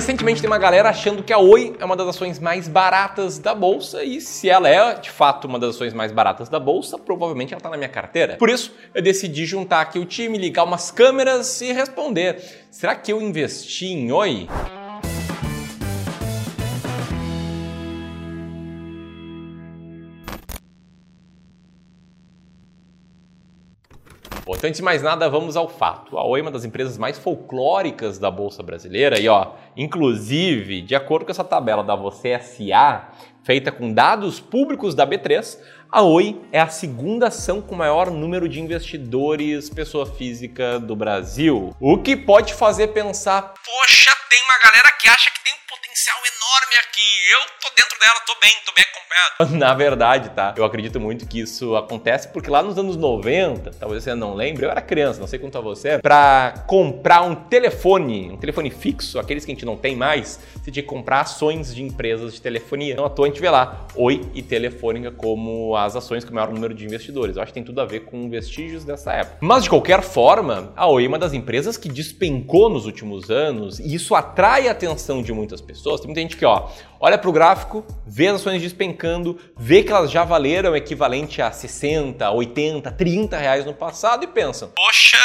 recentemente tem uma galera achando que a Oi é uma das ações mais baratas da bolsa e se ela é de fato uma das ações mais baratas da bolsa, provavelmente ela está na minha carteira. Por isso, eu decidi juntar aqui o time, ligar umas câmeras e responder: será que eu investi em Oi? Bom, então, antes de mais nada, vamos ao fato. A Oi é uma das empresas mais folclóricas da Bolsa Brasileira e, ó, inclusive, de acordo com essa tabela da Você SA, feita com dados públicos da B3, a Oi é a segunda ação com maior número de investidores pessoa física do Brasil. O que pode fazer pensar, poxa, tem uma galera que acha que tem um potencial enorme aqui. Eu tô dentro dela, tô bem, tô bem acompanhado. Na verdade, tá? Eu acredito muito que isso acontece porque lá nos anos 90, talvez você não lembre, eu era criança, não sei quanto a você, para comprar um telefone, um telefone fixo, aqueles que a gente não tem mais, você tinha que comprar ações de empresas de telefonia. Então, gente vê lá Oi e Telefônica como as ações com o maior número de investidores. Eu acho que tem tudo a ver com vestígios dessa época. Mas de qualquer forma, a Oi é uma das empresas que despencou nos últimos anos e isso atrai a atenção de muitas pessoas. Tem muita gente que, ó, olha para o gráfico, vê as ações despencando, vê que elas já valeram equivalente a 60, 80, 30 reais no passado e pensam: Poxa,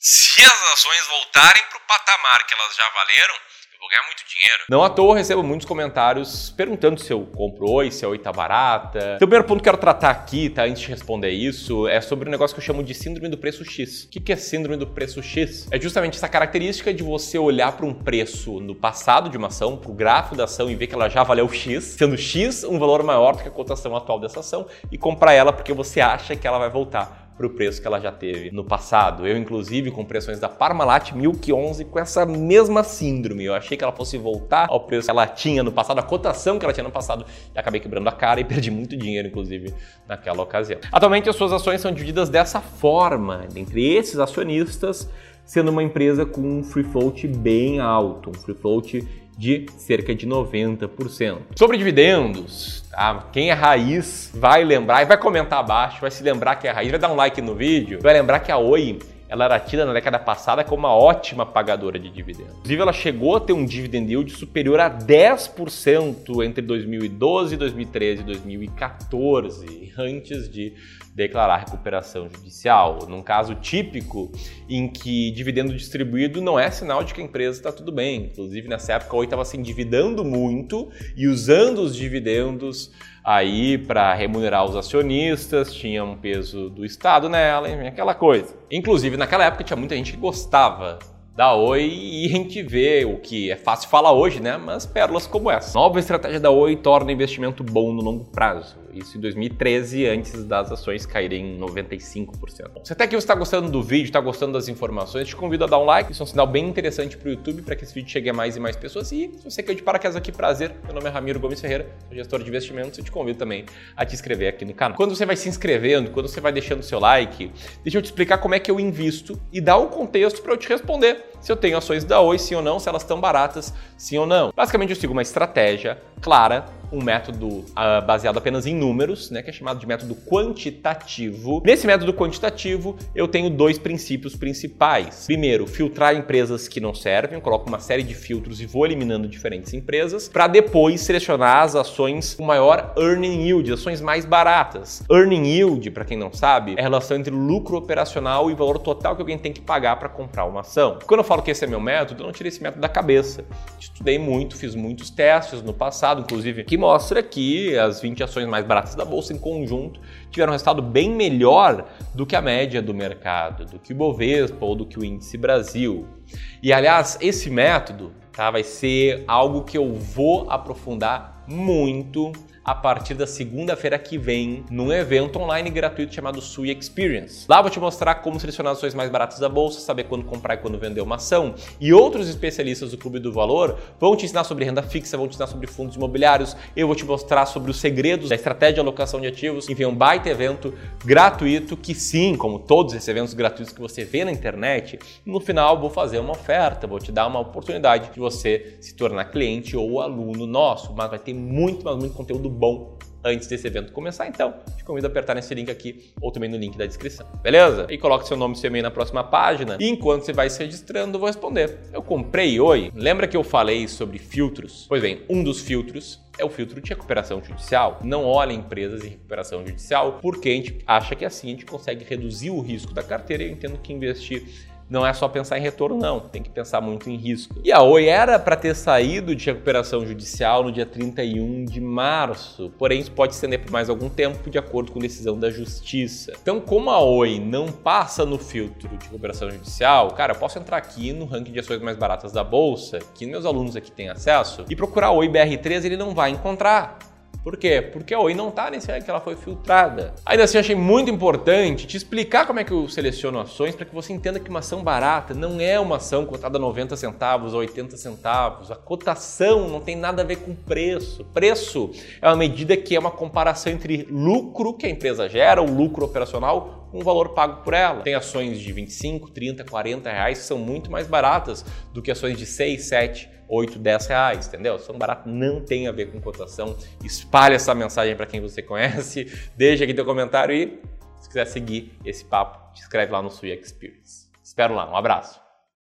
se as ações voltarem para o patamar que elas já valeram, vou ganhar muito dinheiro. Não à toa eu recebo muitos comentários perguntando se eu compro Oi, se a Oi tá barata. Então, o primeiro ponto que eu quero tratar aqui, tá, antes de responder isso, é sobre um negócio que eu chamo de síndrome do preço X. O que é síndrome do preço X? É justamente essa característica de você olhar para um preço no passado de uma ação, para o gráfico da ação e ver que ela já valeu X, sendo X um valor maior do que a cotação atual dessa ação e comprar ela porque você acha que ela vai voltar para o preço que ela já teve no passado. Eu, inclusive, com pressões da Parmalat Milk 11 com essa mesma síndrome. Eu achei que ela fosse voltar ao preço que ela tinha no passado, a cotação que ela tinha no passado, e acabei quebrando a cara e perdi muito dinheiro, inclusive, naquela ocasião. Atualmente, as suas ações são divididas dessa forma, entre esses acionistas, sendo uma empresa com um free float bem alto, um free float de cerca de 90%. Sobre dividendos, tá? quem é raiz vai lembrar e vai comentar abaixo, vai se lembrar que é raiz, vai dar um like no vídeo, vai lembrar que a Oi ela era tida na década passada como uma ótima pagadora de dividendos. Inclusive, ela chegou a ter um dividend yield superior a 10% entre 2012, 2013 e 2014, antes de declarar recuperação judicial. Num caso típico em que dividendo distribuído não é sinal de que a empresa está tudo bem. Inclusive, nessa época, a Oi estava se endividando muito e usando os dividendos aí para remunerar os acionistas, tinha um peso do Estado nela, aquela coisa. Inclusive, naquela época tinha muita gente que gostava da Oi e a gente vê o que é fácil falar hoje, né? Mas pérolas como essa. Nova estratégia da Oi torna investimento bom no longo prazo. Isso em 2013, antes das ações caírem em 95%. Bom, se até aqui você está gostando do vídeo, está gostando das informações, te convido a dar um like. Isso é um sinal bem interessante para o YouTube, para que esse vídeo chegue a mais e mais pessoas. E se você quer de paraquedas aqui, prazer. Meu nome é Ramiro Gomes Ferreira, sou gestor de investimentos e te convido também a te inscrever aqui no canal. Quando você vai se inscrevendo, quando você vai deixando seu like, deixa eu te explicar como é que eu invisto e dar um contexto para eu te responder se eu tenho ações da Oi, sim ou não, se elas estão baratas, sim ou não. Basicamente, eu sigo uma estratégia clara um método uh, baseado apenas em números, né, que é chamado de método quantitativo. Nesse método quantitativo, eu tenho dois princípios principais. Primeiro, filtrar empresas que não servem, eu coloco uma série de filtros e vou eliminando diferentes empresas, para depois selecionar as ações com maior earning yield, ações mais baratas. Earning yield, para quem não sabe, é a relação entre lucro operacional e valor total que alguém tem que pagar para comprar uma ação. Quando eu falo que esse é meu método, eu não tirei esse método da cabeça. Estudei muito, fiz muitos testes no passado, inclusive mostra que as 20 ações mais baratas da bolsa em conjunto tiveram um resultado bem melhor do que a média do mercado, do que o Bovespa ou do que o índice Brasil. E aliás, esse método tá, vai ser algo que eu vou aprofundar muito a partir da segunda-feira que vem num evento online gratuito chamado Sui Experience. Lá vou te mostrar como selecionar ações mais baratas da bolsa, saber quando comprar e quando vender uma ação. E outros especialistas do Clube do Valor vão te ensinar sobre renda fixa, vão te ensinar sobre fundos imobiliários, eu vou te mostrar sobre os segredos da estratégia de alocação de ativos. Enfim, é um baita evento gratuito que sim, como todos esses eventos gratuitos que você vê na internet, no final vou fazer uma oferta, vou te dar uma oportunidade de você se tornar cliente ou aluno nosso, mas vai ter muito, mas muito conteúdo bom antes desse evento começar, então te convido a apertar nesse link aqui ou também no link da descrição, beleza? E coloque seu nome e seu e-mail na próxima página e enquanto você vai se registrando, eu vou responder. Eu comprei Oi. Lembra que eu falei sobre filtros? Pois bem, um dos filtros é o filtro de recuperação judicial. Não olha empresas em recuperação judicial porque a gente acha que assim a gente consegue reduzir o risco da carteira eu entendo que investir não é só pensar em retorno, não. Tem que pensar muito em risco. E a Oi era para ter saído de recuperação judicial no dia 31 de março, porém isso pode estender por mais algum tempo, de acordo com decisão da Justiça. Então, como a Oi não passa no filtro de recuperação judicial, cara, eu posso entrar aqui no ranking de ações mais baratas da bolsa, que meus alunos aqui têm acesso, e procurar Oi BR3, ele não vai encontrar. Por quê? Porque a Oi não está nesse que ela foi filtrada. Ainda assim, achei muito importante te explicar como é que eu seleciono ações para que você entenda que uma ação barata não é uma ação cotada a 90 centavos ou 80 centavos. A cotação não tem nada a ver com preço. Preço é uma medida que é uma comparação entre lucro que a empresa gera, o lucro operacional, com o valor pago por ela. Tem ações de 25, 30, 40 reais que são muito mais baratas do que ações de 6, 7, 8, 10 reais, entendeu? Ação barata não tem a ver com cotação. Espalhe essa mensagem para quem você conhece, deixa aqui teu comentário e se quiser seguir esse papo, te inscreve lá no Sui Experience. Espero lá, um abraço.